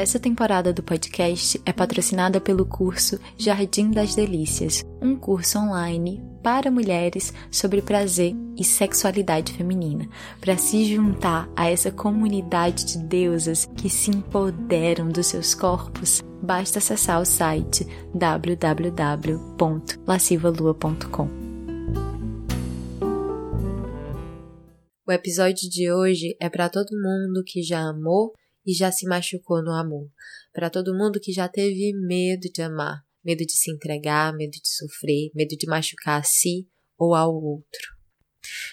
Essa temporada do podcast é patrocinada pelo curso Jardim das Delícias, um curso online para mulheres sobre prazer e sexualidade feminina, para se juntar a essa comunidade de deusas que se empoderam dos seus corpos. Basta acessar o site www.lascivalua.com. O episódio de hoje é para todo mundo que já amou e já se machucou no amor. Para todo mundo que já teve medo de amar, medo de se entregar, medo de sofrer, medo de machucar a si ou ao outro.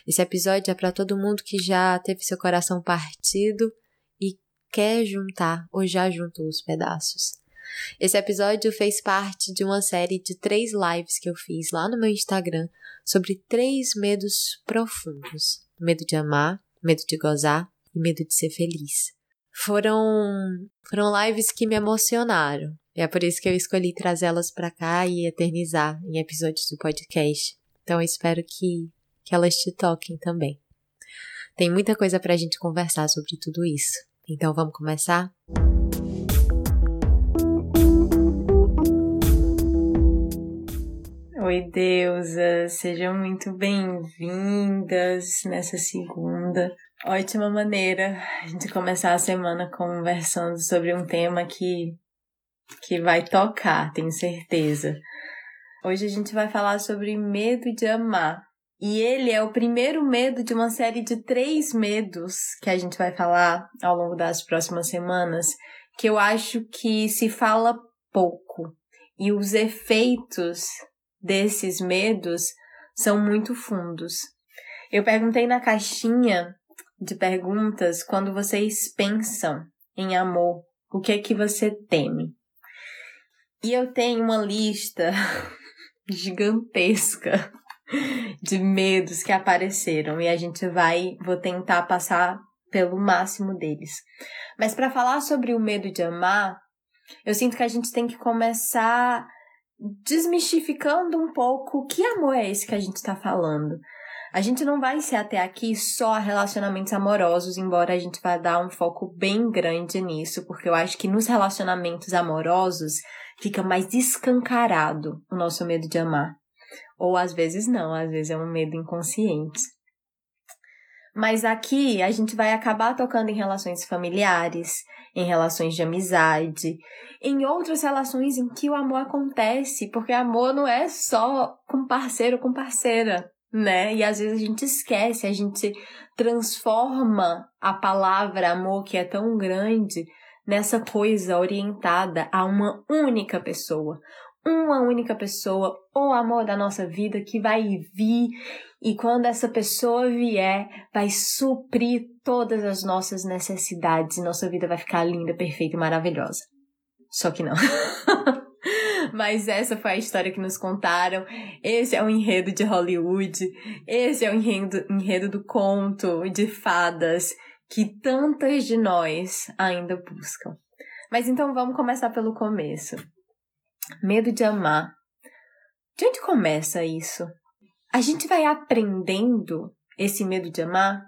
Esse episódio é para todo mundo que já teve seu coração partido e quer juntar ou já juntou os pedaços. Esse episódio fez parte de uma série de três lives que eu fiz lá no meu Instagram sobre três medos profundos: medo de amar, medo de gozar e medo de ser feliz foram foram lives que me emocionaram. E é por isso que eu escolhi trazê-las para cá e eternizar em episódios do podcast. Então eu espero que que elas te toquem também. Tem muita coisa para a gente conversar sobre tudo isso. Então vamos começar? Oi, deusas! Sejam muito bem-vindas nessa segunda ótima maneira de começar a semana conversando sobre um tema que, que vai tocar, tenho certeza. Hoje a gente vai falar sobre medo de amar. E ele é o primeiro medo de uma série de três medos que a gente vai falar ao longo das próximas semanas, que eu acho que se fala pouco. E os efeitos desses medos são muito fundos. Eu perguntei na caixinha de perguntas quando vocês pensam em amor, o que é que você teme? E eu tenho uma lista gigantesca de medos que apareceram e a gente vai, vou tentar passar pelo máximo deles. Mas para falar sobre o medo de amar, eu sinto que a gente tem que começar desmistificando um pouco que amor é esse que a gente está falando. A gente não vai ser até aqui só relacionamentos amorosos, embora a gente vá dar um foco bem grande nisso, porque eu acho que nos relacionamentos amorosos fica mais escancarado o nosso medo de amar. Ou às vezes não, às vezes é um medo inconsciente. Mas aqui a gente vai acabar tocando em relações familiares, em relações de amizade, em outras relações em que o amor acontece, porque amor não é só com parceiro ou com parceira né? E às vezes a gente esquece, a gente transforma a palavra amor, que é tão grande, nessa coisa orientada a uma única pessoa. Uma única pessoa, o amor da nossa vida que vai vir e quando essa pessoa vier, vai suprir todas as nossas necessidades e nossa vida vai ficar linda, perfeita e maravilhosa. Só que não. Mas essa foi a história que nos contaram. Esse é o enredo de Hollywood. Esse é o enredo, enredo do conto de fadas que tantas de nós ainda buscam. Mas então vamos começar pelo começo. Medo de amar. De onde começa isso? A gente vai aprendendo esse medo de amar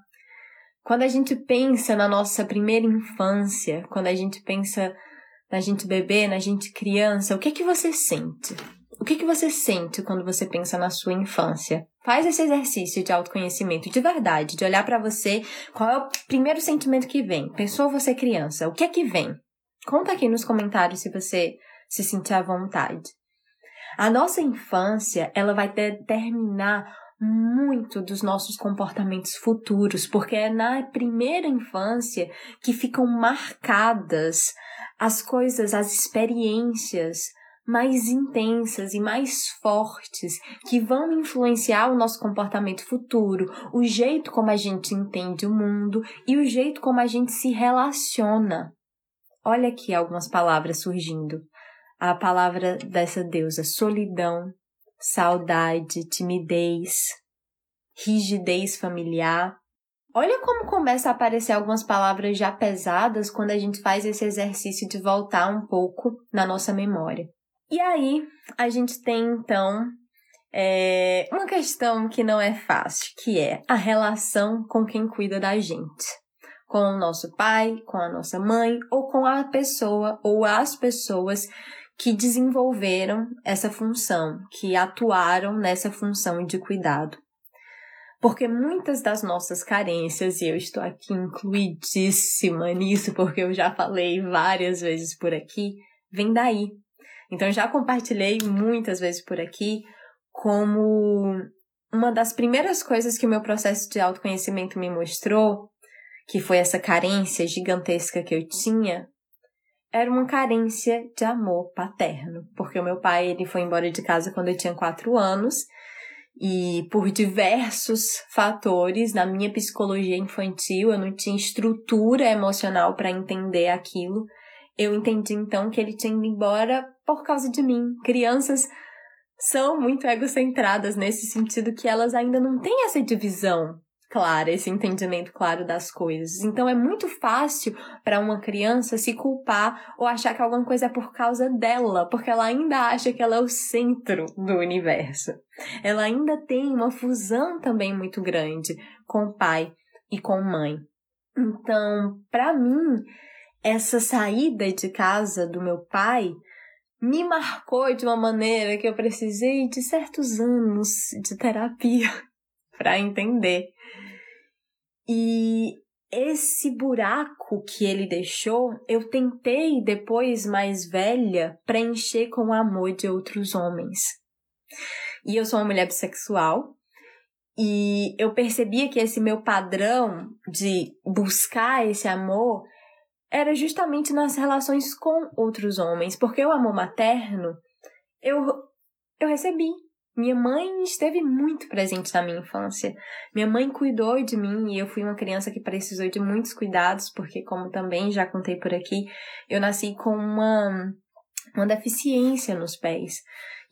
quando a gente pensa na nossa primeira infância, quando a gente pensa na gente bebê, na gente criança, o que que você sente? O que que você sente quando você pensa na sua infância? Faz esse exercício de autoconhecimento de verdade, de olhar para você, qual é o primeiro sentimento que vem? Pensou você criança, o que é que vem? Conta aqui nos comentários se você se sentir à vontade. A nossa infância, ela vai determinar muito dos nossos comportamentos futuros, porque é na primeira infância que ficam marcadas as coisas, as experiências mais intensas e mais fortes que vão influenciar o nosso comportamento futuro, o jeito como a gente entende o mundo e o jeito como a gente se relaciona. Olha aqui algumas palavras surgindo. A palavra dessa deusa: solidão, saudade, timidez, rigidez familiar. Olha como começa a aparecer algumas palavras já pesadas quando a gente faz esse exercício de voltar um pouco na nossa memória. E aí, a gente tem então é, uma questão que não é fácil, que é a relação com quem cuida da gente. Com o nosso pai, com a nossa mãe, ou com a pessoa ou as pessoas que desenvolveram essa função, que atuaram nessa função de cuidado. Porque muitas das nossas carências, e eu estou aqui incluidíssima nisso, porque eu já falei várias vezes por aqui, vem daí. Então já compartilhei muitas vezes por aqui como uma das primeiras coisas que o meu processo de autoconhecimento me mostrou, que foi essa carência gigantesca que eu tinha, era uma carência de amor paterno, porque o meu pai ele foi embora de casa quando eu tinha quatro anos e por diversos fatores na minha psicologia infantil eu não tinha estrutura emocional para entender aquilo. Eu entendi então que ele tinha ido embora por causa de mim. Crianças são muito egocentradas nesse sentido que elas ainda não têm essa divisão clara, esse entendimento claro das coisas. Então é muito fácil para uma criança se culpar ou achar que alguma coisa é por causa dela, porque ela ainda acha que ela é o centro do universo. Ela ainda tem uma fusão também muito grande com o pai e com mãe. Então, para mim, essa saída de casa do meu pai me marcou de uma maneira que eu precisei de certos anos de terapia para entender. E esse buraco que ele deixou, eu tentei depois mais velha preencher com o amor de outros homens. E eu sou uma mulher bissexual, e eu percebia que esse meu padrão de buscar esse amor era justamente nas relações com outros homens, porque o amor materno eu, eu recebi. Minha mãe esteve muito presente na minha infância. Minha mãe cuidou de mim e eu fui uma criança que precisou de muitos cuidados, porque, como também já contei por aqui, eu nasci com uma, uma deficiência nos pés.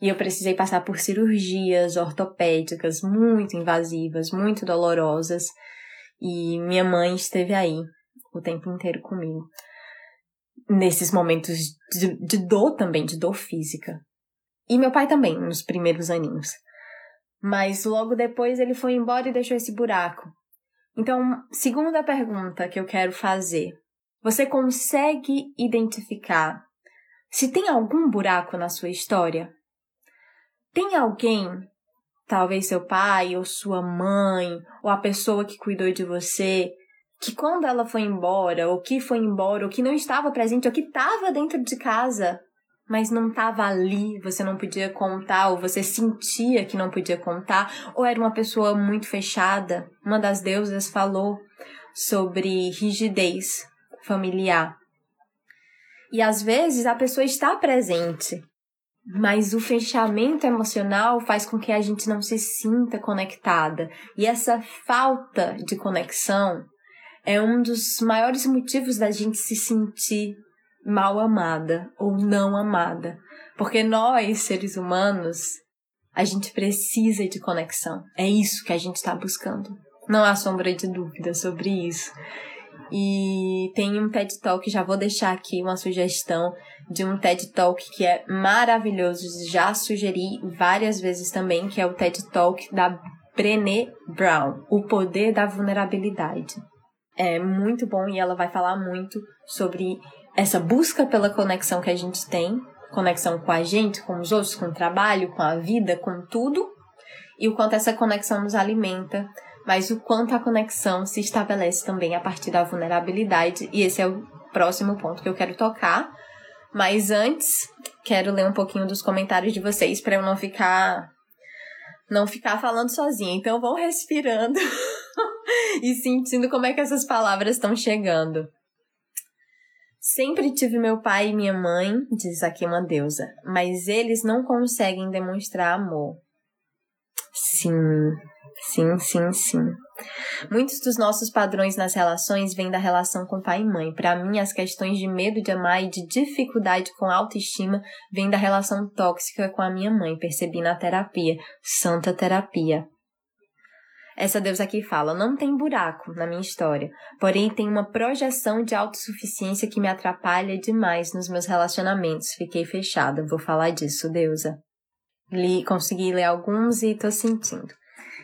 E eu precisei passar por cirurgias ortopédicas muito invasivas, muito dolorosas. E minha mãe esteve aí o tempo inteiro comigo. Nesses momentos de, de dor também, de dor física. E meu pai também, nos primeiros aninhos. Mas logo depois ele foi embora e deixou esse buraco. Então, segunda pergunta que eu quero fazer. Você consegue identificar se tem algum buraco na sua história? Tem alguém, talvez seu pai ou sua mãe, ou a pessoa que cuidou de você, que quando ela foi embora, ou que foi embora, ou que não estava presente, ou que estava dentro de casa, mas não estava ali, você não podia contar, ou você sentia que não podia contar, ou era uma pessoa muito fechada. Uma das deusas falou sobre rigidez familiar. E às vezes a pessoa está presente, mas o fechamento emocional faz com que a gente não se sinta conectada. E essa falta de conexão é um dos maiores motivos da gente se sentir mal amada ou não amada. Porque nós, seres humanos, a gente precisa de conexão. É isso que a gente está buscando. Não há sombra de dúvida sobre isso. E tem um TED Talk, já vou deixar aqui uma sugestão de um TED Talk que é maravilhoso, já sugeri várias vezes também, que é o TED Talk da Brené Brown, O Poder da Vulnerabilidade é muito bom e ela vai falar muito sobre essa busca pela conexão que a gente tem, conexão com a gente, com os outros, com o trabalho, com a vida, com tudo, e o quanto essa conexão nos alimenta, mas o quanto a conexão se estabelece também a partir da vulnerabilidade, e esse é o próximo ponto que eu quero tocar. Mas antes, quero ler um pouquinho dos comentários de vocês para eu não ficar não ficar falando sozinha. Então vão respirando e sentindo como é que essas palavras estão chegando. Sempre tive meu pai e minha mãe, diz aqui uma deusa, mas eles não conseguem demonstrar amor. Sim, sim, sim, sim. Muitos dos nossos padrões nas relações vêm da relação com pai e mãe. Para mim, as questões de medo de amar e de dificuldade com autoestima vêm da relação tóxica com a minha mãe. Percebi na terapia. Santa terapia. Essa deusa aqui fala: não tem buraco na minha história, porém tem uma projeção de autossuficiência que me atrapalha demais nos meus relacionamentos. Fiquei fechada. Vou falar disso, deusa. Li, consegui ler alguns e tô sentindo.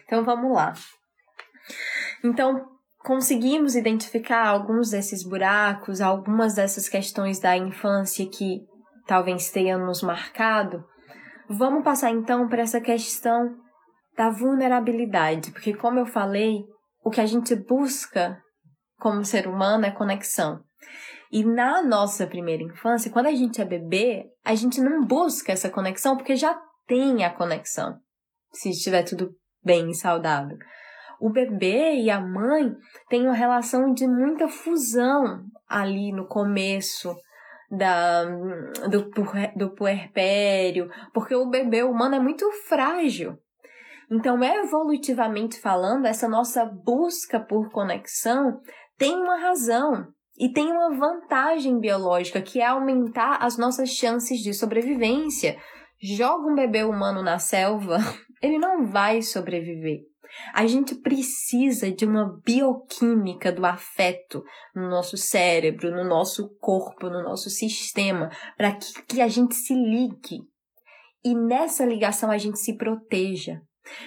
Então vamos lá. Então, conseguimos identificar alguns desses buracos, algumas dessas questões da infância que talvez tenham nos marcado. Vamos passar então para essa questão da vulnerabilidade, porque como eu falei, o que a gente busca como ser humano é conexão. E na nossa primeira infância, quando a gente é bebê, a gente não busca essa conexão porque já tem a conexão, se estiver tudo bem e saudável. O bebê e a mãe têm uma relação de muita fusão ali no começo da, do, do puerpério, porque o bebê humano é muito frágil. Então, evolutivamente falando, essa nossa busca por conexão tem uma razão e tem uma vantagem biológica que é aumentar as nossas chances de sobrevivência. Joga um bebê humano na selva, ele não vai sobreviver. A gente precisa de uma bioquímica do afeto no nosso cérebro, no nosso corpo, no nosso sistema, para que, que a gente se ligue. E nessa ligação a gente se proteja.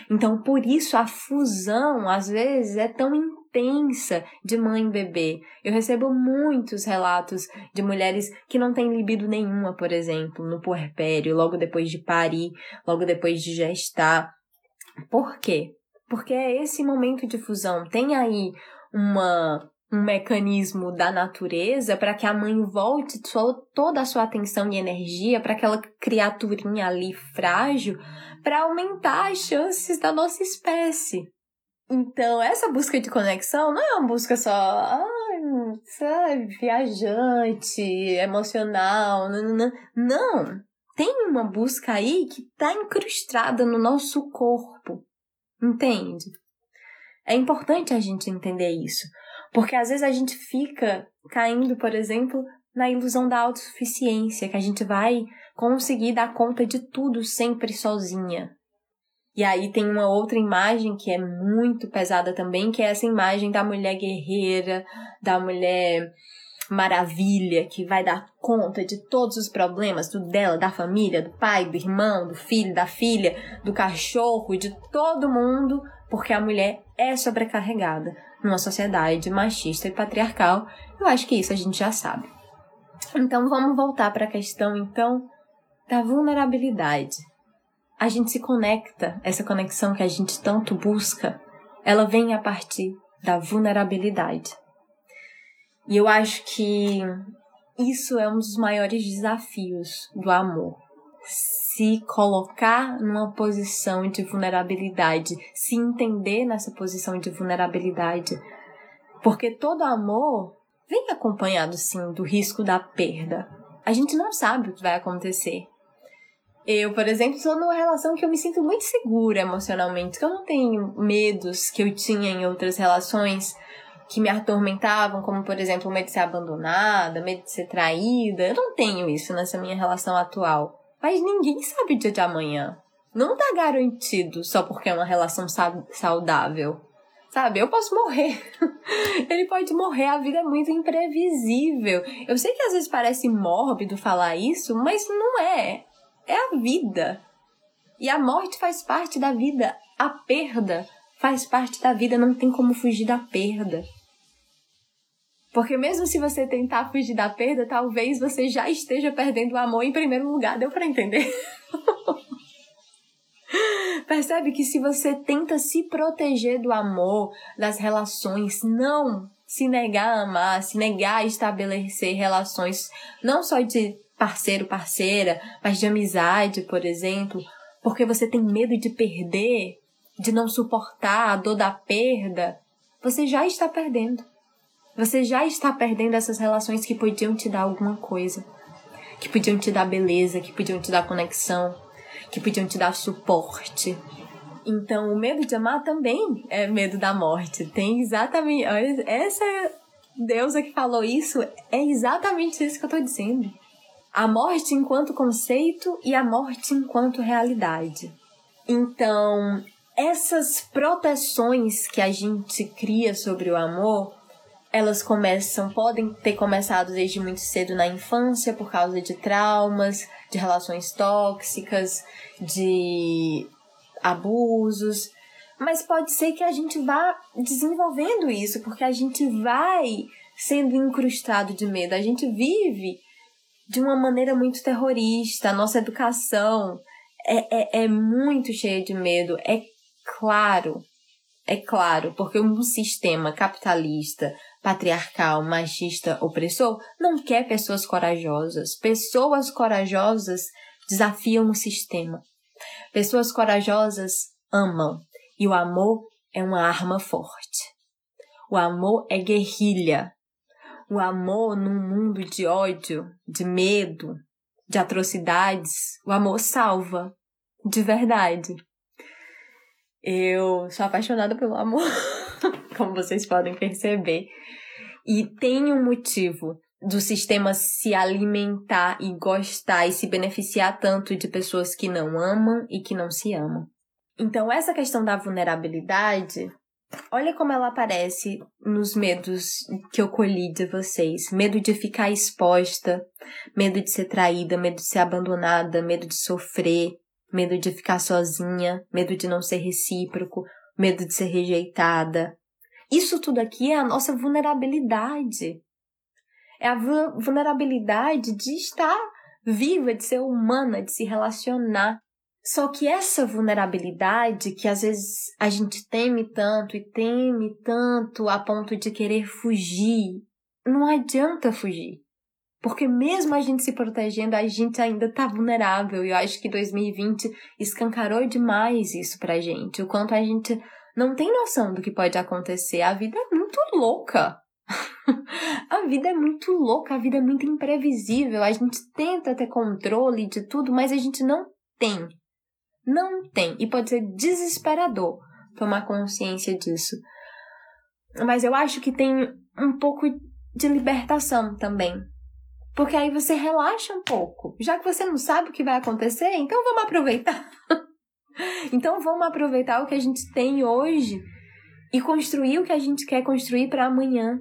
Então, por isso, a fusão, às vezes, é tão intensa de mãe e bebê. Eu recebo muitos relatos de mulheres que não têm libido nenhuma, por exemplo, no puerpério, logo depois de parir, logo depois de gestar. Por quê? Porque é esse momento de fusão. Tem aí uma um mecanismo da natureza para que a mãe volte toda a sua atenção e energia para aquela criaturinha ali frágil para aumentar as chances da nossa espécie. Então, essa busca de conexão não é uma busca só, ai, sabe, viajante, emocional, não, não, não. Tem uma busca aí que está incrustada no nosso corpo, entende? É importante a gente entender isso, porque às vezes a gente fica caindo, por exemplo, na ilusão da autossuficiência, que a gente vai conseguir dar conta de tudo sempre sozinha. E aí tem uma outra imagem que é muito pesada também, que é essa imagem da mulher guerreira, da mulher maravilha, que vai dar conta de todos os problemas do dela, da família, do pai, do irmão, do filho, da filha, do cachorro, de todo mundo, porque a mulher é sobrecarregada numa sociedade machista e patriarcal. Eu acho que isso a gente já sabe. Então vamos voltar para a questão então da vulnerabilidade. A gente se conecta, essa conexão que a gente tanto busca, ela vem a partir da vulnerabilidade. E eu acho que isso é um dos maiores desafios do amor. Se colocar numa posição de vulnerabilidade, se entender nessa posição de vulnerabilidade. Porque todo amor vem acompanhado, sim, do risco da perda. A gente não sabe o que vai acontecer. Eu, por exemplo, sou numa relação que eu me sinto muito segura emocionalmente, que eu não tenho medos que eu tinha em outras relações que me atormentavam, como por exemplo o medo de ser abandonada, medo de ser traída. Eu não tenho isso nessa minha relação atual. Mas ninguém sabe o dia de amanhã. Não tá garantido só porque é uma relação saudável. Sabe, eu posso morrer. Ele pode morrer, a vida é muito imprevisível. Eu sei que às vezes parece mórbido falar isso, mas não é. É a vida. E a morte faz parte da vida. A perda faz parte da vida, não tem como fugir da perda. Porque mesmo se você tentar fugir da perda, talvez você já esteja perdendo o amor em primeiro lugar. Deu para entender? Percebe que se você tenta se proteger do amor, das relações, não se negar a amar, se negar a estabelecer relações não só de parceiro, parceira, mas de amizade, por exemplo, porque você tem medo de perder, de não suportar a dor da perda, você já está perdendo. Você já está perdendo essas relações que podiam te dar alguma coisa, que podiam te dar beleza, que podiam te dar conexão, que podiam te dar suporte. Então, o medo de amar também é medo da morte. Tem exatamente. Essa deusa que falou isso é exatamente isso que eu tô dizendo. A morte enquanto conceito e a morte enquanto realidade. Então, essas proteções que a gente cria sobre o amor, elas começam, podem ter começado desde muito cedo na infância por causa de traumas, de relações tóxicas, de abusos, mas pode ser que a gente vá desenvolvendo isso, porque a gente vai sendo incrustado de medo, a gente vive de uma maneira muito terrorista, a nossa educação é, é, é muito cheia de medo, é claro, é claro, porque um sistema capitalista, patriarcal, machista, opressor não quer pessoas corajosas. Pessoas corajosas desafiam o sistema. Pessoas corajosas amam. E o amor é uma arma forte. O amor é guerrilha. O amor num mundo de ódio, de medo, de atrocidades, o amor salva. De verdade. Eu sou apaixonada pelo amor, como vocês podem perceber. E tem um motivo do sistema se alimentar e gostar e se beneficiar tanto de pessoas que não amam e que não se amam. Então, essa questão da vulnerabilidade, olha como ela aparece nos medos que eu colhi de vocês: medo de ficar exposta, medo de ser traída, medo de ser abandonada, medo de sofrer, medo de ficar sozinha, medo de não ser recíproco, medo de ser rejeitada. Isso tudo aqui é a nossa vulnerabilidade. É a vulnerabilidade de estar viva, de ser humana, de se relacionar. Só que essa vulnerabilidade que às vezes a gente teme tanto e teme tanto a ponto de querer fugir, não adianta fugir. Porque mesmo a gente se protegendo, a gente ainda tá vulnerável. E eu acho que 2020 escancarou demais isso pra gente. O quanto a gente não tem noção do que pode acontecer. A vida é muito louca. a vida é muito louca, a vida é muito imprevisível. A gente tenta ter controle de tudo, mas a gente não tem. Não tem. E pode ser desesperador tomar consciência disso. Mas eu acho que tem um pouco de libertação também. Porque aí você relaxa um pouco. Já que você não sabe o que vai acontecer, então vamos aproveitar. então vamos aproveitar o que a gente tem hoje e construir o que a gente quer construir para amanhã.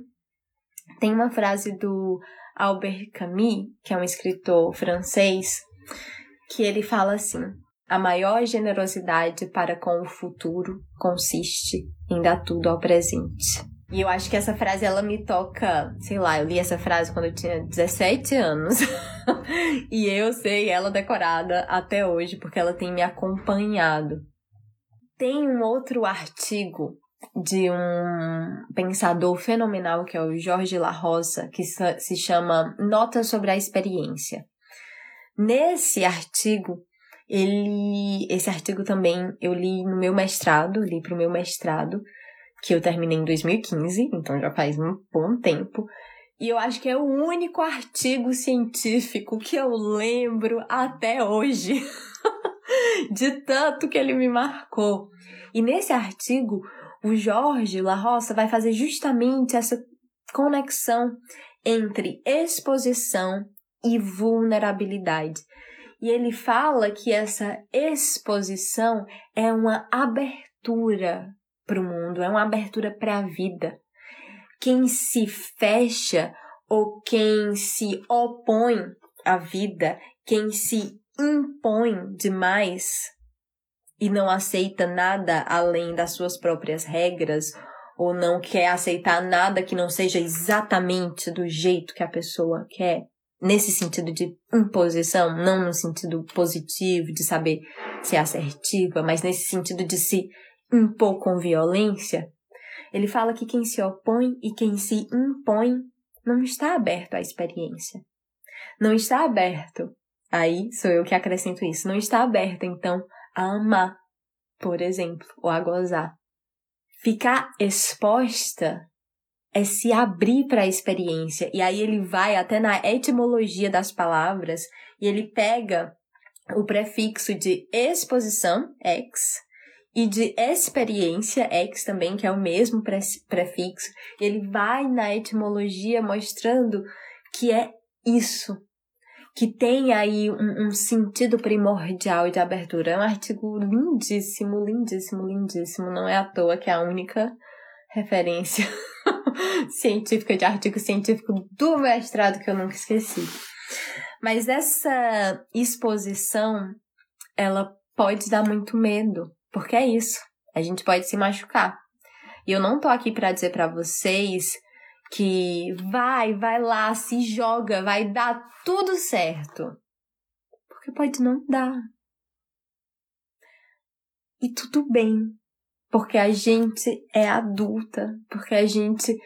Tem uma frase do Albert Camus, que é um escritor francês, que ele fala assim: a maior generosidade para com o futuro consiste em dar tudo ao presente. E eu acho que essa frase ela me toca, sei lá, eu li essa frase quando eu tinha 17 anos. e eu sei ela decorada até hoje porque ela tem me acompanhado. Tem um outro artigo de um pensador fenomenal que é o Jorge La Rosa, que se chama Notas sobre a Experiência. Nesse artigo, ele, esse artigo também eu li no meu mestrado, li para o meu mestrado, que eu terminei em 2015, então já faz um bom tempo. E eu acho que é o único artigo científico que eu lembro até hoje, de tanto que ele me marcou. E nesse artigo, o Jorge La Roça vai fazer justamente essa conexão entre exposição e vulnerabilidade. E ele fala que essa exposição é uma abertura para o mundo, é uma abertura para a vida. Quem se fecha ou quem se opõe à vida, quem se impõe demais e não aceita nada além das suas próprias regras ou não quer aceitar nada que não seja exatamente do jeito que a pessoa quer, nesse sentido de imposição, não no sentido positivo de saber ser assertiva, mas nesse sentido de se impor com violência, ele fala que quem se opõe e quem se impõe não está aberto à experiência. Não está aberto. Aí sou eu que acrescento isso. Não está aberto, então, a amar, por exemplo, ou a gozar. Ficar exposta é se abrir para a experiência. E aí ele vai até na etimologia das palavras e ele pega o prefixo de exposição, ex, e de experiência, ex também, que é o mesmo prefixo, ele vai na etimologia mostrando que é isso, que tem aí um, um, sentido primordial de abertura. É um artigo lindíssimo, lindíssimo, lindíssimo. Não é à toa que é a única referência científica de artigo científico do mestrado que eu nunca esqueci. Mas essa exposição, ela pode dar muito medo, porque é isso. A gente pode se machucar. E eu não tô aqui para dizer para vocês que vai, vai lá, se joga, vai dar tudo certo. Porque pode não dar. E tudo bem. Porque a gente é adulta, porque a gente,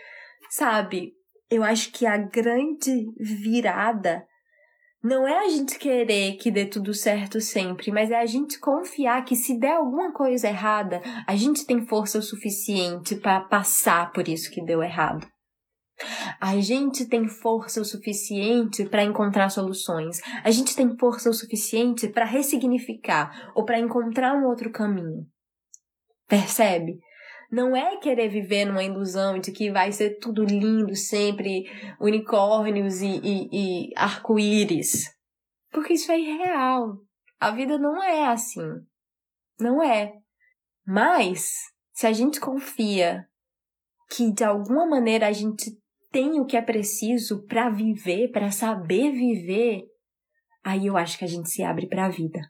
sabe, eu acho que a grande virada não é a gente querer que dê tudo certo sempre, mas é a gente confiar que se der alguma coisa errada, a gente tem força o suficiente para passar por isso que deu errado. A gente tem força o suficiente para encontrar soluções. A gente tem força o suficiente para ressignificar ou para encontrar um outro caminho. Percebe? Não é querer viver numa ilusão de que vai ser tudo lindo sempre, unicórnios e, e, e arco-íris. Porque isso é irreal. A vida não é assim. Não é. Mas, se a gente confia que de alguma maneira a gente tem o que é preciso para viver, para saber viver, aí eu acho que a gente se abre para a vida.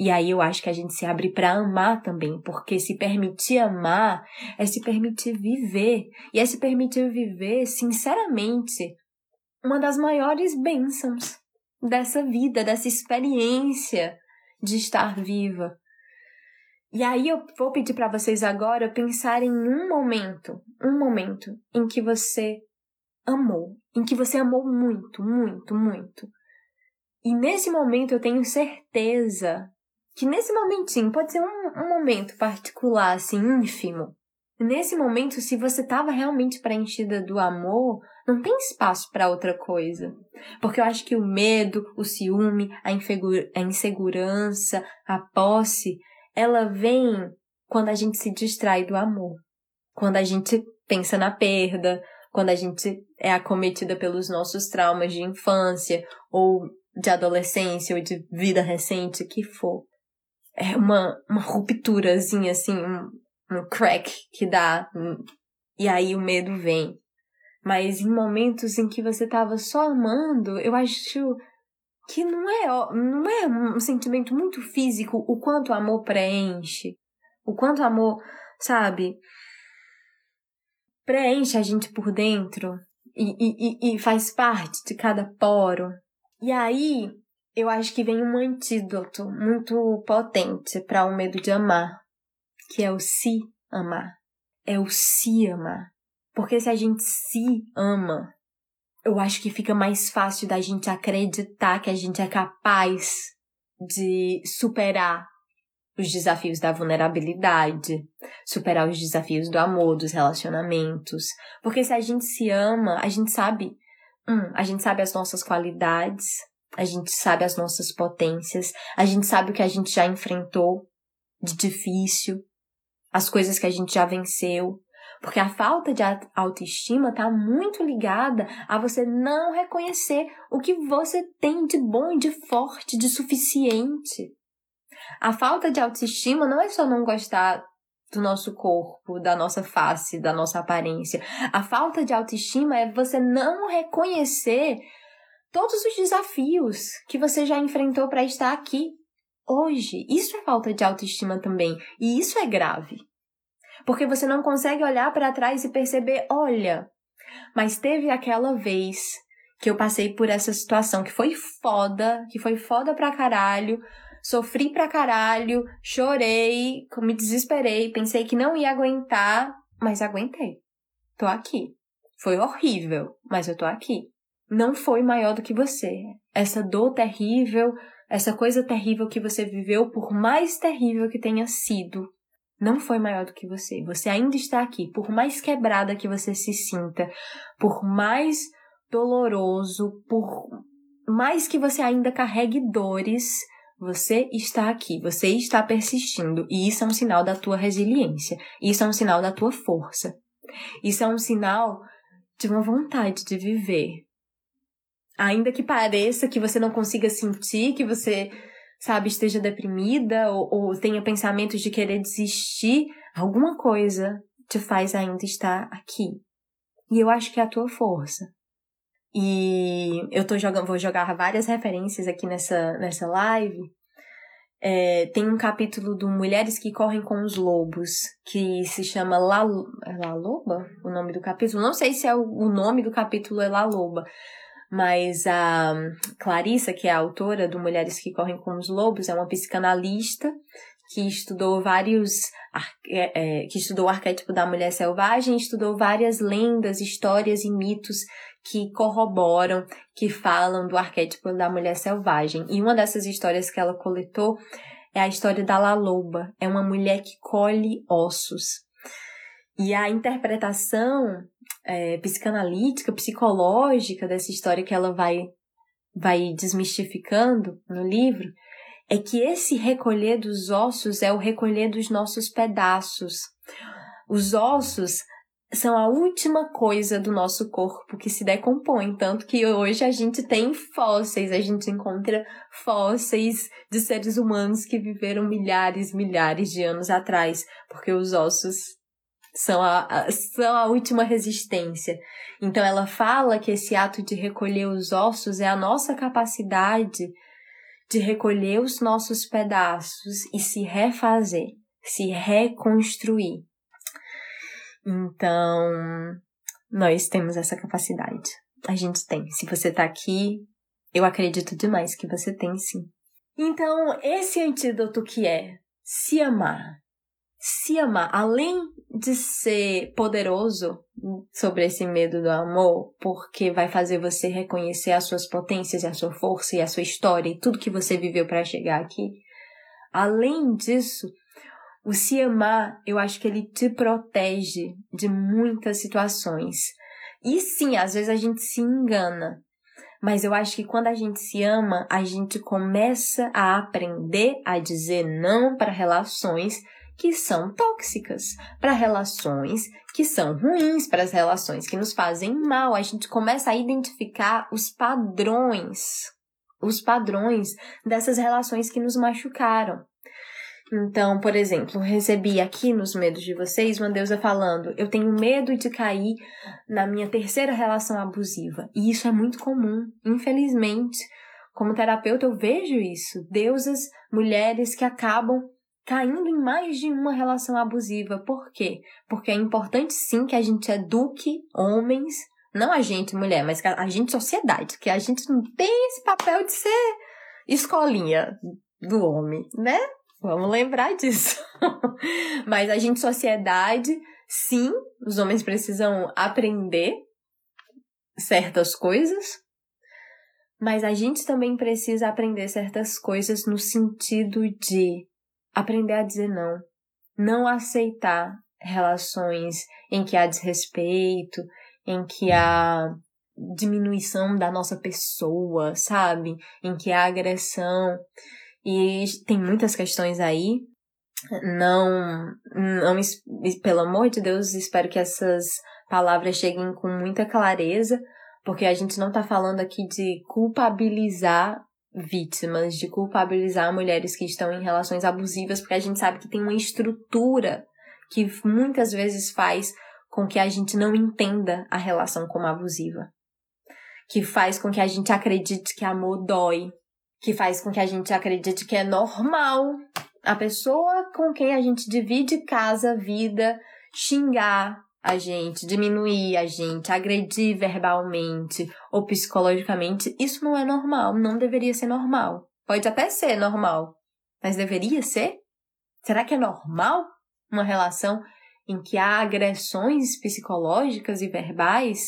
E aí eu acho que a gente se abre para amar também, porque se permitir amar é se permitir viver. E é se permitir viver, sinceramente, uma das maiores bênçãos dessa vida, dessa experiência de estar viva. E aí eu vou pedir para vocês agora pensarem em um momento, um momento em que você amou, em que você amou muito, muito, muito. E nesse momento eu tenho certeza que nesse momentinho, pode ser um, um momento particular, assim, ínfimo. Nesse momento, se você estava realmente preenchida do amor, não tem espaço para outra coisa. Porque eu acho que o medo, o ciúme, a, a insegurança, a posse, ela vem quando a gente se distrai do amor. Quando a gente pensa na perda, quando a gente é acometida pelos nossos traumas de infância ou de adolescência ou de vida recente, que for. É uma, uma rupturazinha, assim, um, um crack que dá. E aí o medo vem. Mas em momentos em que você tava só amando, eu acho que não é, não é um sentimento muito físico o quanto o amor preenche. O quanto o amor, sabe, preenche a gente por dentro e, e, e faz parte de cada poro. E aí, eu acho que vem um antídoto muito potente para o medo de amar, que é o se amar. É o se amar. Porque se a gente se ama, eu acho que fica mais fácil da gente acreditar que a gente é capaz de superar os desafios da vulnerabilidade, superar os desafios do amor, dos relacionamentos. Porque se a gente se ama, a gente sabe, um, a gente sabe as nossas qualidades, a gente sabe as nossas potências, a gente sabe o que a gente já enfrentou de difícil, as coisas que a gente já venceu. Porque a falta de autoestima está muito ligada a você não reconhecer o que você tem de bom, de forte, de suficiente. A falta de autoestima não é só não gostar do nosso corpo, da nossa face, da nossa aparência. A falta de autoestima é você não reconhecer todos os desafios que você já enfrentou para estar aqui hoje. Isso é falta de autoestima também, e isso é grave. Porque você não consegue olhar para trás e perceber, olha, mas teve aquela vez que eu passei por essa situação que foi foda, que foi foda pra caralho, sofri pra caralho, chorei, me desesperei, pensei que não ia aguentar, mas aguentei. Tô aqui. Foi horrível, mas eu tô aqui. Não foi maior do que você. Essa dor terrível, essa coisa terrível que você viveu, por mais terrível que tenha sido, não foi maior do que você. Você ainda está aqui, por mais quebrada que você se sinta, por mais doloroso, por mais que você ainda carregue dores, você está aqui, você está persistindo, e isso é um sinal da tua resiliência, isso é um sinal da tua força. Isso é um sinal de uma vontade de viver. Ainda que pareça que você não consiga sentir, que você, sabe, esteja deprimida ou, ou tenha pensamentos de querer desistir, alguma coisa te faz ainda estar aqui. E eu acho que é a tua força. E eu tô jogando, vou jogar várias referências aqui nessa, nessa live. É, tem um capítulo do Mulheres que Correm com os Lobos, que se chama La, é La Loba? O nome do capítulo? Não sei se é o, o nome do capítulo é La Loba, mas a Clarissa, que é a autora do Mulheres que Correm com os Lobos, é uma psicanalista que estudou vários é, é, que estudou o arquétipo da mulher selvagem, estudou várias lendas, histórias e mitos que corroboram, que falam do arquétipo da mulher selvagem. E uma dessas histórias que ela coletou é a história da La Loba. É uma mulher que colhe ossos. E a interpretação é, psicanalítica, psicológica dessa história que ela vai, vai desmistificando no livro é que esse recolher dos ossos é o recolher dos nossos pedaços. Os ossos são a última coisa do nosso corpo que se decompõe, tanto que hoje a gente tem fósseis, a gente encontra fósseis de seres humanos que viveram milhares, milhares de anos atrás, porque os ossos são a, são a última resistência. Então ela fala que esse ato de recolher os ossos é a nossa capacidade de recolher os nossos pedaços e se refazer, se reconstruir. Então, nós temos essa capacidade. A gente tem. Se você tá aqui, eu acredito demais que você tem sim. Então, esse antídoto que é se amar. Se amar, além de ser poderoso sobre esse medo do amor, porque vai fazer você reconhecer as suas potências a sua força e a sua história e tudo que você viveu para chegar aqui. Além disso, o se amar, eu acho que ele te protege de muitas situações. E sim, às vezes a gente se engana. Mas eu acho que quando a gente se ama, a gente começa a aprender a dizer não para relações que são tóxicas, para relações que são ruins, para as relações que nos fazem mal. A gente começa a identificar os padrões, os padrões dessas relações que nos machucaram. Então, por exemplo, recebi aqui nos medos de vocês uma deusa falando: eu tenho medo de cair na minha terceira relação abusiva. E isso é muito comum, infelizmente. Como terapeuta, eu vejo isso. Deusas, mulheres que acabam caindo em mais de uma relação abusiva. Por quê? Porque é importante sim que a gente eduque homens, não a gente mulher, mas a gente sociedade, que a gente não tem esse papel de ser escolinha do homem, né? Vamos lembrar disso. Mas a gente, sociedade, sim, os homens precisam aprender certas coisas, mas a gente também precisa aprender certas coisas no sentido de aprender a dizer não, não aceitar relações em que há desrespeito, em que há diminuição da nossa pessoa, sabe? Em que há agressão. E tem muitas questões aí. Não, não, pelo amor de Deus, espero que essas palavras cheguem com muita clareza, porque a gente não está falando aqui de culpabilizar vítimas, de culpabilizar mulheres que estão em relações abusivas, porque a gente sabe que tem uma estrutura que muitas vezes faz com que a gente não entenda a relação como abusiva. Que faz com que a gente acredite que amor dói, que faz com que a gente acredite que é normal a pessoa com quem a gente divide casa, vida, xingar a gente, diminuir a gente, agredir verbalmente ou psicologicamente. Isso não é normal, não deveria ser normal. Pode até ser normal, mas deveria ser? Será que é normal uma relação em que há agressões psicológicas e verbais?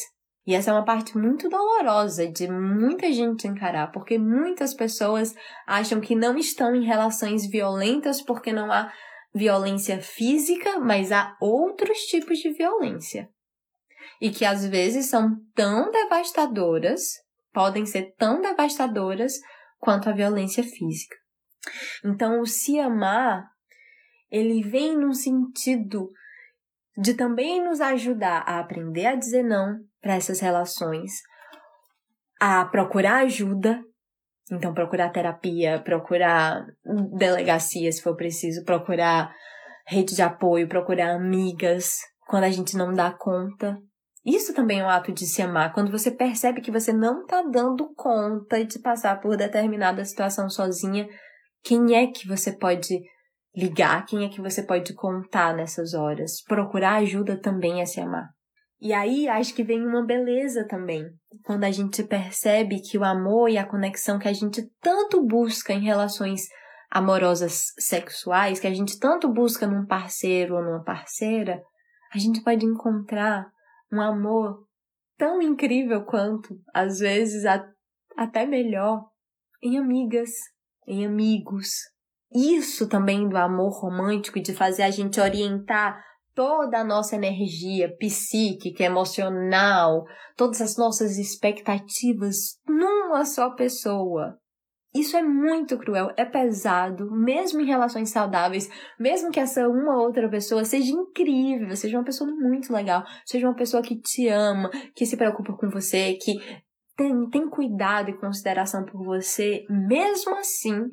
E essa é uma parte muito dolorosa de muita gente encarar, porque muitas pessoas acham que não estão em relações violentas porque não há violência física, mas há outros tipos de violência. E que às vezes são tão devastadoras, podem ser tão devastadoras quanto a violência física. Então, o se amar, ele vem num sentido de também nos ajudar a aprender a dizer não para essas relações, a procurar ajuda, então procurar terapia, procurar delegacia se for preciso, procurar rede de apoio, procurar amigas quando a gente não dá conta. Isso também é um ato de se amar, quando você percebe que você não tá dando conta de passar por determinada situação sozinha, quem é que você pode ligar, quem é que você pode contar nessas horas. Procurar ajuda também é se amar. E aí acho que vem uma beleza também, quando a gente percebe que o amor e a conexão que a gente tanto busca em relações amorosas sexuais, que a gente tanto busca num parceiro ou numa parceira, a gente pode encontrar um amor tão incrível quanto, às vezes até melhor, em amigas, em amigos, isso também do amor romântico, de fazer a gente orientar toda a nossa energia psíquica, emocional, todas as nossas expectativas numa só pessoa. Isso é muito cruel, é pesado, mesmo em relações saudáveis, mesmo que essa uma outra pessoa seja incrível, seja uma pessoa muito legal, seja uma pessoa que te ama, que se preocupa com você, que tem, tem cuidado e consideração por você, mesmo assim,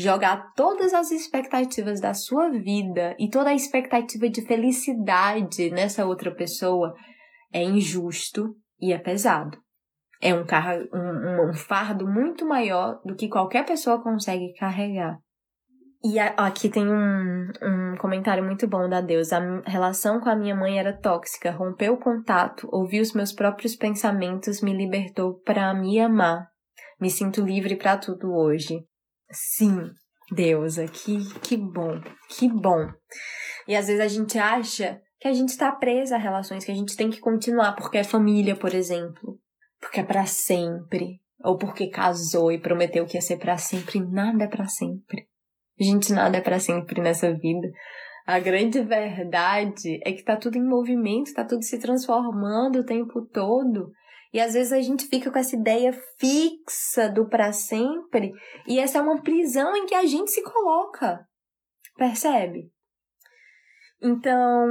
jogar todas as expectativas da sua vida e toda a expectativa de felicidade nessa outra pessoa é injusto e é pesado. É um, um, um fardo muito maior do que qualquer pessoa consegue carregar. E aqui tem um, um comentário muito bom da Deus. A relação com a minha mãe era tóxica, rompeu o contato, ouvi os meus próprios pensamentos, me libertou para me amar. Me sinto livre para tudo hoje. Sim, deusa, que, que bom, que bom. E às vezes a gente acha que a gente está presa a relações, que a gente tem que continuar porque é família, por exemplo, porque é para sempre, ou porque casou e prometeu que ia ser para sempre. Nada é para sempre. Gente, nada é para sempre nessa vida. A grande verdade é que tá tudo em movimento, tá tudo se transformando o tempo todo. E às vezes a gente fica com essa ideia fixa do para sempre, e essa é uma prisão em que a gente se coloca. Percebe? Então,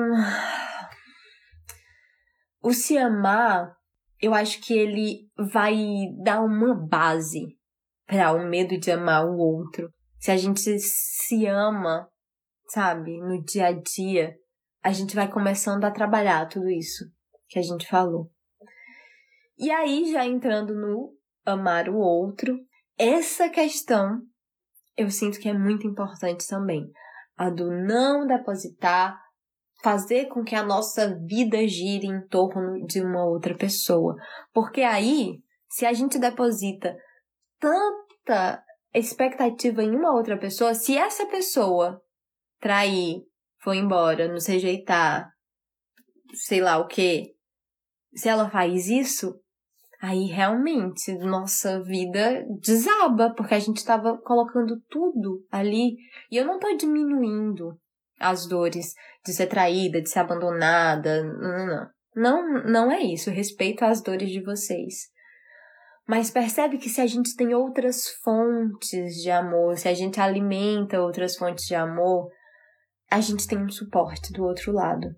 o se amar, eu acho que ele vai dar uma base para o medo de amar o outro. Se a gente se ama, sabe, no dia a dia, a gente vai começando a trabalhar tudo isso que a gente falou. E aí, já entrando no amar o outro, essa questão eu sinto que é muito importante também. A do não depositar, fazer com que a nossa vida gire em torno de uma outra pessoa. Porque aí, se a gente deposita tanta expectativa em uma outra pessoa, se essa pessoa trair, for embora, nos rejeitar, sei lá o que, se ela faz isso, aí realmente nossa vida desaba, porque a gente estava colocando tudo ali. E eu não tô diminuindo as dores de ser traída, de ser abandonada. Não, não, não. Não, é isso. Respeito as dores de vocês. Mas percebe que se a gente tem outras fontes de amor, se a gente alimenta outras fontes de amor, a gente tem um suporte do outro lado.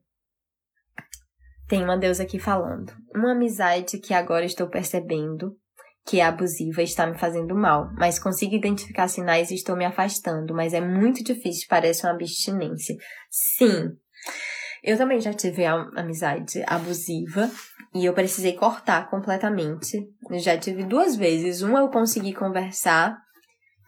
Tem uma deusa aqui falando. Uma amizade que agora estou percebendo que é abusiva está me fazendo mal, mas consigo identificar sinais e estou me afastando, mas é muito difícil, parece uma abstinência. Sim, eu também já tive amizade abusiva e eu precisei cortar completamente. Eu já tive duas vezes. Uma eu consegui conversar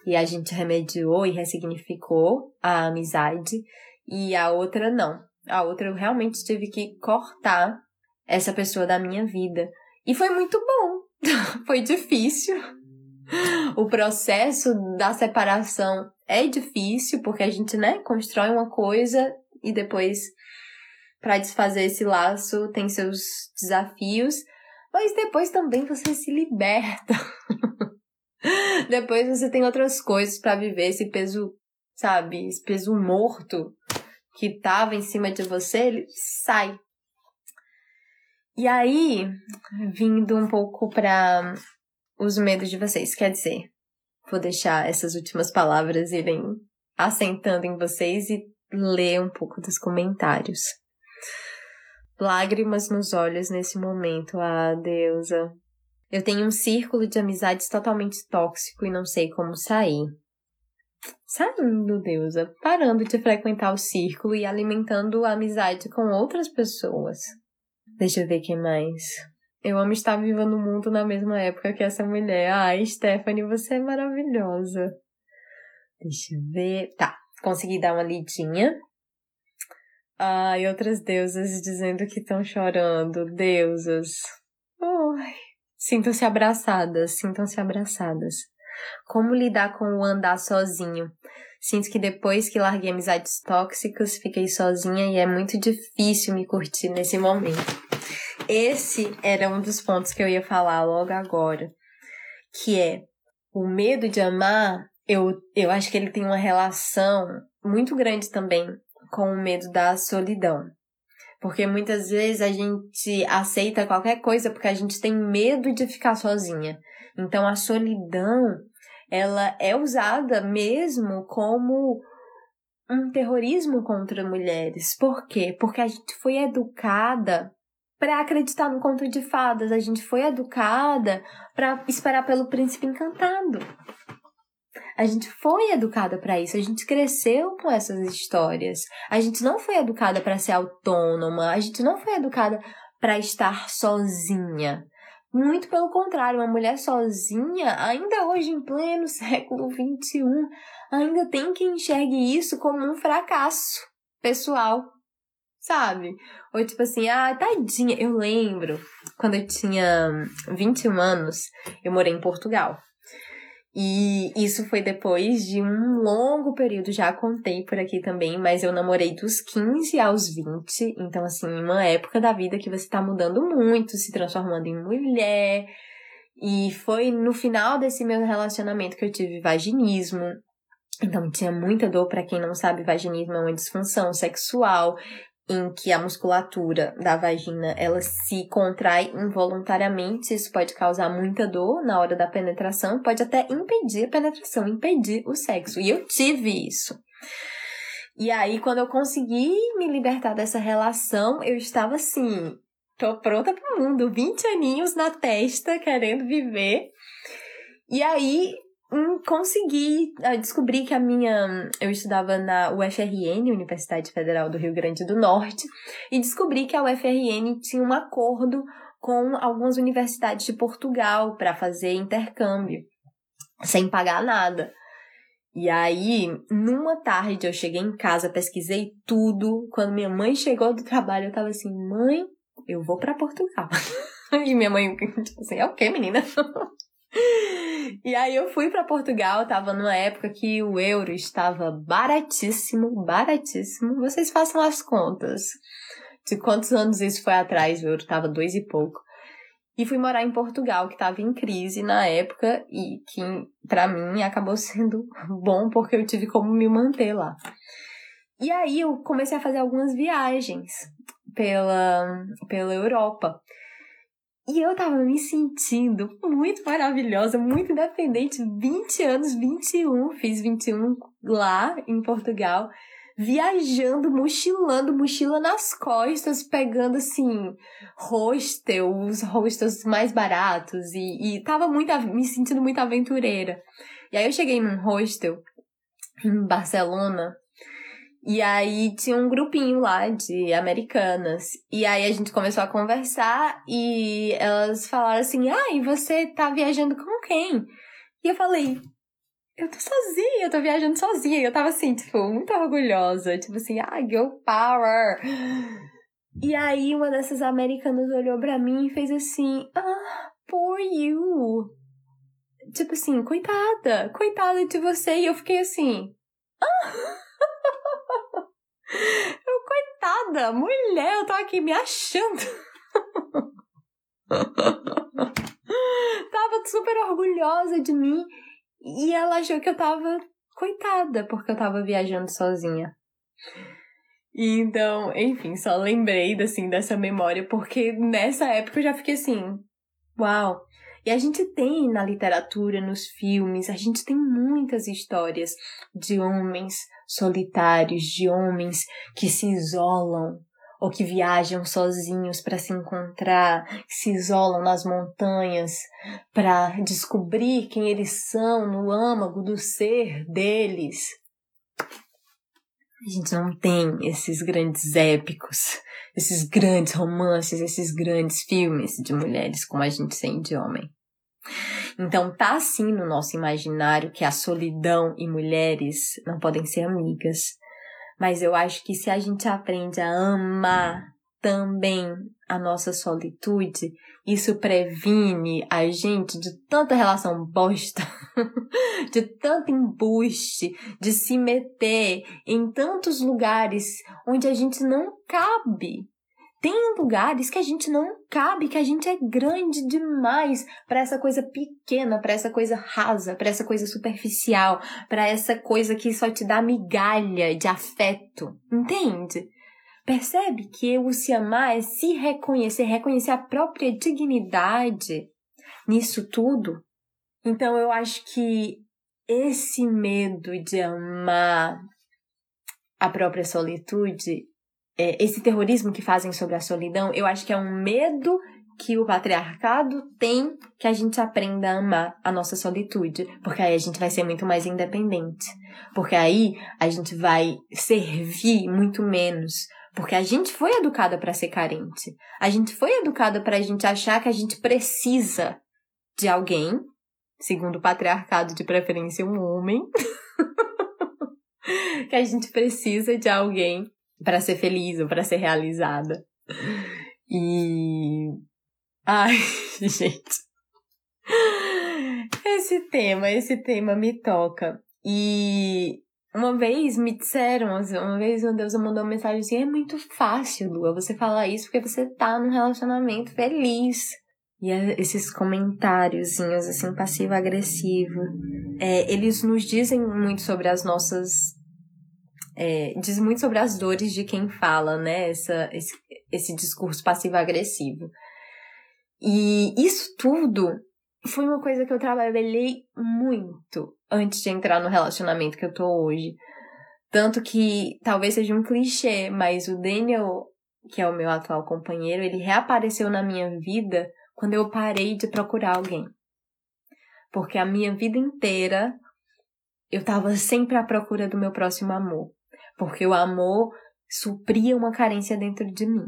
e a gente remediou e ressignificou a amizade, e a outra não a outra eu realmente tive que cortar essa pessoa da minha vida. E foi muito bom. foi difícil. O processo da separação é difícil porque a gente, né, constrói uma coisa e depois para desfazer esse laço tem seus desafios, mas depois também você se liberta. depois você tem outras coisas para viver esse peso, sabe, esse peso morto que estava em cima de você, ele sai. E aí, vindo um pouco para os medos de vocês, quer dizer, vou deixar essas últimas palavras irem assentando em vocês e ler um pouco dos comentários. Lágrimas nos olhos nesse momento, ah, deusa. Eu tenho um círculo de amizades totalmente tóxico e não sei como sair. Saindo, deusa, parando de frequentar o círculo e alimentando a amizade com outras pessoas. Deixa eu ver quem mais. Eu amo estar viva no mundo na mesma época que essa mulher. Ai, Stephanie, você é maravilhosa. Deixa eu ver. Tá, consegui dar uma lidinha. Ai, outras deusas dizendo que estão chorando. Deusas. Ai. Sintam-se abraçadas, sintam-se abraçadas. Como lidar com o andar sozinho? Sinto que depois que larguei amizades tóxicas, fiquei sozinha e é muito difícil me curtir nesse momento. Esse era um dos pontos que eu ia falar logo agora, que é o medo de amar. Eu, eu acho que ele tem uma relação muito grande também com o medo da solidão. Porque muitas vezes a gente aceita qualquer coisa porque a gente tem medo de ficar sozinha. Então a solidão, ela é usada mesmo como um terrorismo contra mulheres. Por quê? Porque a gente foi educada para acreditar no conto de fadas, a gente foi educada para esperar pelo príncipe encantado. A gente foi educada para isso, a gente cresceu com essas histórias. A gente não foi educada para ser autônoma, a gente não foi educada para estar sozinha. Muito pelo contrário, uma mulher sozinha, ainda hoje em pleno século XXI, ainda tem que enxergue isso como um fracasso pessoal, sabe? Ou tipo assim, ah, tadinha. Eu lembro, quando eu tinha 21 anos, eu morei em Portugal. E isso foi depois de um longo período, já contei por aqui também, mas eu namorei dos 15 aos 20, então assim, uma época da vida que você tá mudando muito, se transformando em mulher. E foi no final desse meu relacionamento que eu tive vaginismo. Então tinha muita dor, para quem não sabe, vaginismo é uma disfunção sexual em que a musculatura da vagina ela se contrai involuntariamente, isso pode causar muita dor na hora da penetração, pode até impedir a penetração, impedir o sexo. E eu tive isso. E aí, quando eu consegui me libertar dessa relação, eu estava assim, tô pronta pro mundo, 20 aninhos na testa, querendo viver. E aí, consegui uh, descobrir que a minha. Eu estudava na UFRN, Universidade Federal do Rio Grande do Norte, e descobri que a UFRN tinha um acordo com algumas universidades de Portugal para fazer intercâmbio, sem pagar nada. E aí, numa tarde, eu cheguei em casa, pesquisei tudo. Quando minha mãe chegou do trabalho, eu tava assim: mãe, eu vou para Portugal. e minha mãe, tipo assim, é o quê, menina? E aí eu fui para Portugal, tava numa época que o euro estava baratíssimo, baratíssimo. Vocês façam as contas de quantos anos isso foi atrás, o euro tava dois e pouco. E fui morar em Portugal, que estava em crise na época e que para mim acabou sendo bom porque eu tive como me manter lá. E aí eu comecei a fazer algumas viagens pela, pela Europa. E eu tava me sentindo muito maravilhosa, muito independente. 20 anos, 21, fiz 21 lá em Portugal, viajando, mochilando, mochila nas costas, pegando assim, hostel, os hostels mais baratos, e, e tava muito, me sentindo muito aventureira. E aí eu cheguei num hostel em Barcelona, e aí tinha um grupinho lá de americanas. E aí a gente começou a conversar e elas falaram assim: Ah, e você tá viajando com quem? E eu falei: Eu tô sozinha, eu tô viajando sozinha. E eu tava assim, tipo, muito orgulhosa. Tipo assim, ah, girl power. E aí uma dessas americanas olhou pra mim e fez assim: Ah, poor you. Tipo assim, coitada, coitada de você. E eu fiquei assim: Ah. Eu, coitada, mulher, eu tô aqui me achando. tava super orgulhosa de mim e ela achou que eu tava coitada porque eu tava viajando sozinha. Então, enfim, só lembrei assim dessa memória porque nessa época eu já fiquei assim, uau. E a gente tem na literatura, nos filmes, a gente tem muitas histórias de homens solitários, de homens que se isolam ou que viajam sozinhos para se encontrar, que se isolam nas montanhas para descobrir quem eles são no âmago do ser deles. A gente não tem esses grandes épicos, esses grandes romances, esses grandes filmes de mulheres como a gente tem de homem. Então tá assim no nosso imaginário que a solidão e mulheres não podem ser amigas. Mas eu acho que se a gente aprende a amar também a nossa solitude, isso previne a gente de tanta relação bosta, de tanto embuste, de se meter em tantos lugares onde a gente não cabe. Tem lugares que a gente não cabe, que a gente é grande demais para essa coisa pequena, para essa coisa rasa, para essa coisa superficial, para essa coisa que só te dá migalha de afeto. Entende? Percebe que o se amar é se reconhecer, reconhecer a própria dignidade nisso tudo? Então eu acho que esse medo de amar a própria solitude é, esse terrorismo que fazem sobre a solidão, eu acho que é um medo que o patriarcado tem que a gente aprenda a amar a nossa solitude, porque aí a gente vai ser muito mais independente, porque aí a gente vai servir muito menos, porque a gente foi educada para ser carente, a gente foi educada para a gente achar que a gente precisa de alguém, segundo o patriarcado de preferência um homem, que a gente precisa de alguém para ser feliz ou para ser realizada. E. Ai, gente. Esse tema, esse tema me toca. E uma vez me disseram, assim, uma vez meu Deus mandou uma mensagem assim: é muito fácil, Lua, você falar isso porque você tá num relacionamento feliz. E é esses comentáriozinhos, assim, passivo-agressivo, é, eles nos dizem muito sobre as nossas é, diz muito sobre as dores de quem fala, né? Essa, esse, esse discurso passivo-agressivo. E isso tudo foi uma coisa que eu trabalhei muito antes de entrar no relacionamento que eu tô hoje. Tanto que talvez seja um clichê, mas o Daniel, que é o meu atual companheiro, ele reapareceu na minha vida quando eu parei de procurar alguém. Porque a minha vida inteira eu tava sempre à procura do meu próximo amor porque o amor supria uma carência dentro de mim,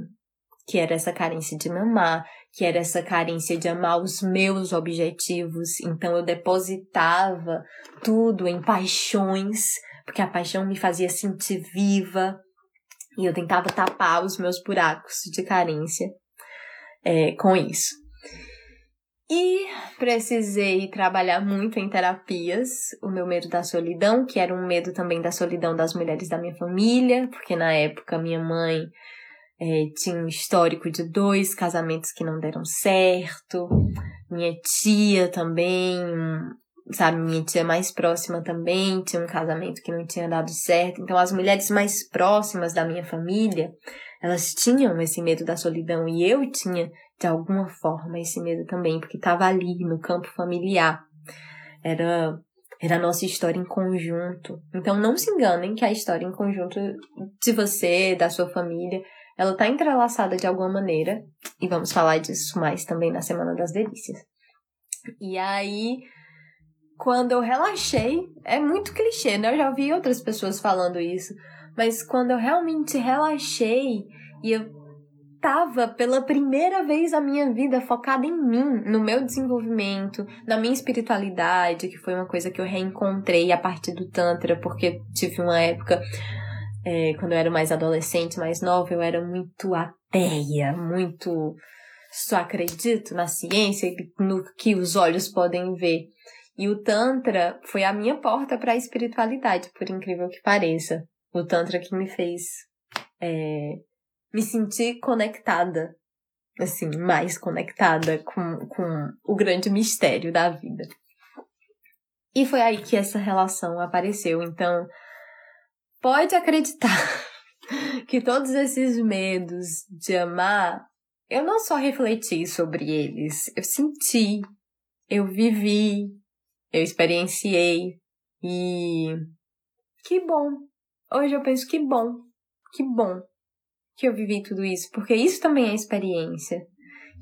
que era essa carência de me amar, que era essa carência de amar os meus objetivos. Então eu depositava tudo em paixões, porque a paixão me fazia sentir viva, e eu tentava tapar os meus buracos de carência é, com isso. E precisei trabalhar muito em terapias, o meu medo da solidão, que era um medo também da solidão das mulheres da minha família, porque na época minha mãe é, tinha um histórico de dois casamentos que não deram certo, minha tia também, sabe, minha tia mais próxima também tinha um casamento que não tinha dado certo. Então as mulheres mais próximas da minha família, elas tinham esse medo da solidão e eu tinha de alguma forma esse medo também, porque estava ali no campo familiar. Era era a nossa história em conjunto. Então não se enganem que a história em conjunto de você, da sua família, ela está entrelaçada de alguma maneira, e vamos falar disso mais também na Semana das Delícias. E aí, quando eu relaxei, é muito clichê, né? Eu já ouvi outras pessoas falando isso, mas quando eu realmente relaxei e eu estava pela primeira vez na minha vida focada em mim, no meu desenvolvimento, na minha espiritualidade, que foi uma coisa que eu reencontrei a partir do Tantra, porque tive uma época, é, quando eu era mais adolescente, mais nova, eu era muito ateia, muito. Só acredito na ciência e no que os olhos podem ver. E o Tantra foi a minha porta para a espiritualidade, por incrível que pareça. O Tantra que me fez é, me senti conectada, assim, mais conectada com, com o grande mistério da vida. E foi aí que essa relação apareceu. Então, pode acreditar que todos esses medos de amar, eu não só refleti sobre eles, eu senti eu vivi, eu experienciei e que bom. Hoje eu penso que bom, que bom que eu vivi tudo isso, porque isso também é experiência.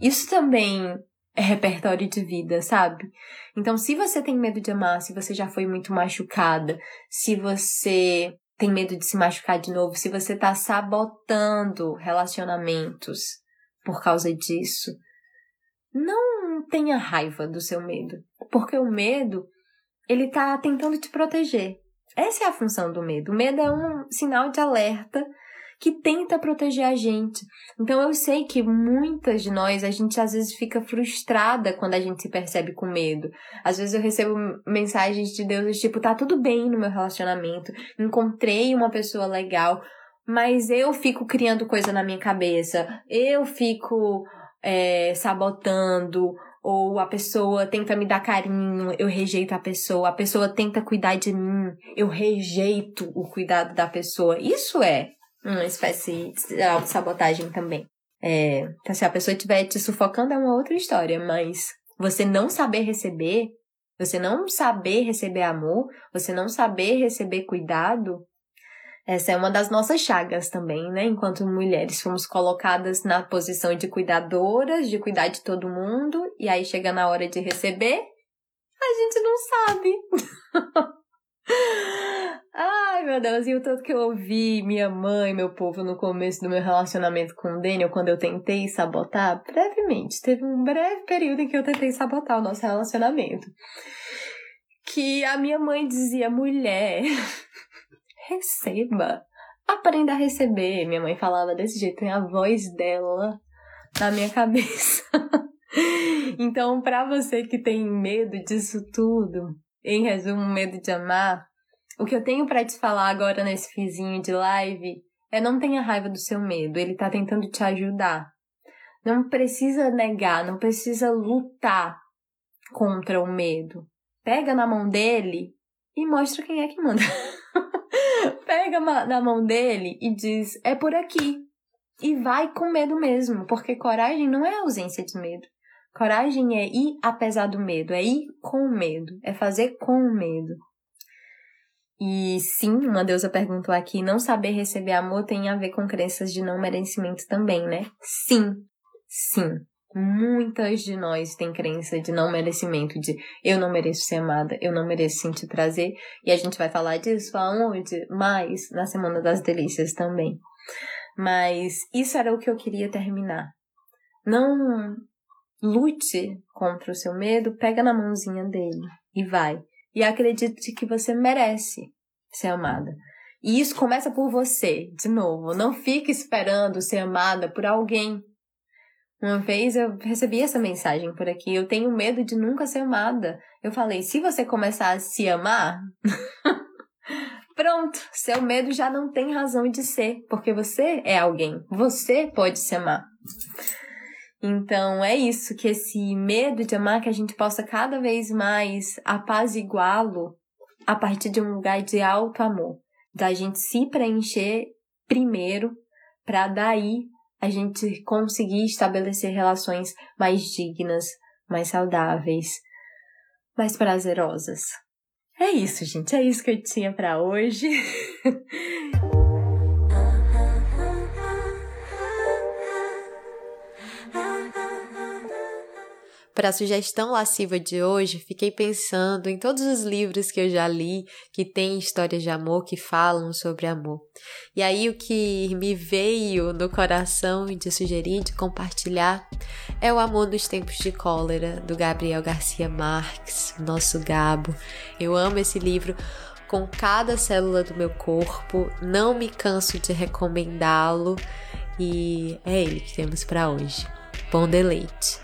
Isso também é repertório de vida, sabe? Então, se você tem medo de amar, se você já foi muito machucada, se você tem medo de se machucar de novo, se você tá sabotando relacionamentos por causa disso, não tenha raiva do seu medo, porque o medo, ele tá tentando te proteger. Essa é a função do medo. O medo é um sinal de alerta que tenta proteger a gente. Então eu sei que muitas de nós, a gente às vezes fica frustrada quando a gente se percebe com medo. Às vezes eu recebo mensagens de Deus tipo, tá tudo bem no meu relacionamento, encontrei uma pessoa legal, mas eu fico criando coisa na minha cabeça, eu fico é, sabotando, ou a pessoa tenta me dar carinho, eu rejeito a pessoa, a pessoa tenta cuidar de mim, eu rejeito o cuidado da pessoa. Isso é uma espécie de sabotagem também. É, então, se a pessoa estiver te sufocando é uma outra história, mas você não saber receber, você não saber receber amor, você não saber receber cuidado, essa é uma das nossas chagas também, né? Enquanto mulheres fomos colocadas na posição de cuidadoras, de cuidar de todo mundo, e aí chega na hora de receber, a gente não sabe. Ai, meu Deus, e o tanto que eu ouvi minha mãe, meu povo, no começo do meu relacionamento com o Daniel, quando eu tentei sabotar, brevemente, teve um breve período em que eu tentei sabotar o nosso relacionamento. Que a minha mãe dizia, mulher, receba, aprenda a receber. Minha mãe falava desse jeito, tem a voz dela na minha cabeça. então, para você que tem medo disso tudo, em resumo, medo de amar, o que eu tenho para te falar agora nesse fizinho de live é não tenha raiva do seu medo, ele tá tentando te ajudar. Não precisa negar, não precisa lutar contra o medo. Pega na mão dele e mostra quem é que manda. Pega na mão dele e diz: é por aqui. E vai com medo mesmo, porque coragem não é ausência de medo. Coragem é ir apesar do medo, é ir com medo, é fazer com medo. E sim, uma deusa perguntou aqui, não saber receber amor tem a ver com crenças de não merecimento também, né? Sim, sim. Muitas de nós têm crença de não merecimento, de eu não mereço ser amada, eu não mereço sentir prazer. E a gente vai falar disso aonde? Mais na Semana das Delícias também. Mas isso era o que eu queria terminar. Não lute contra o seu medo, pega na mãozinha dele e vai e acredite que você merece ser amada. E isso começa por você, de novo. Não fique esperando ser amada por alguém. Uma vez eu recebi essa mensagem por aqui. Eu tenho medo de nunca ser amada. Eu falei: se você começar a se amar, pronto, seu medo já não tem razão de ser, porque você é alguém. Você pode se amar. Então é isso, que esse medo de amar, que a gente possa cada vez mais apaziguá-lo a partir de um lugar de alto amor, da gente se preencher primeiro, para daí a gente conseguir estabelecer relações mais dignas, mais saudáveis, mais prazerosas. É isso, gente, é isso que eu tinha para hoje. Para a sugestão lasciva de hoje, fiquei pensando em todos os livros que eu já li que têm histórias de amor que falam sobre amor. E aí o que me veio no coração de sugerir, de compartilhar, é O Amor nos Tempos de Cólera, do Gabriel Garcia Marques, nosso Gabo. Eu amo esse livro com cada célula do meu corpo, não me canso de recomendá-lo e é ele que temos para hoje. Bom deleite!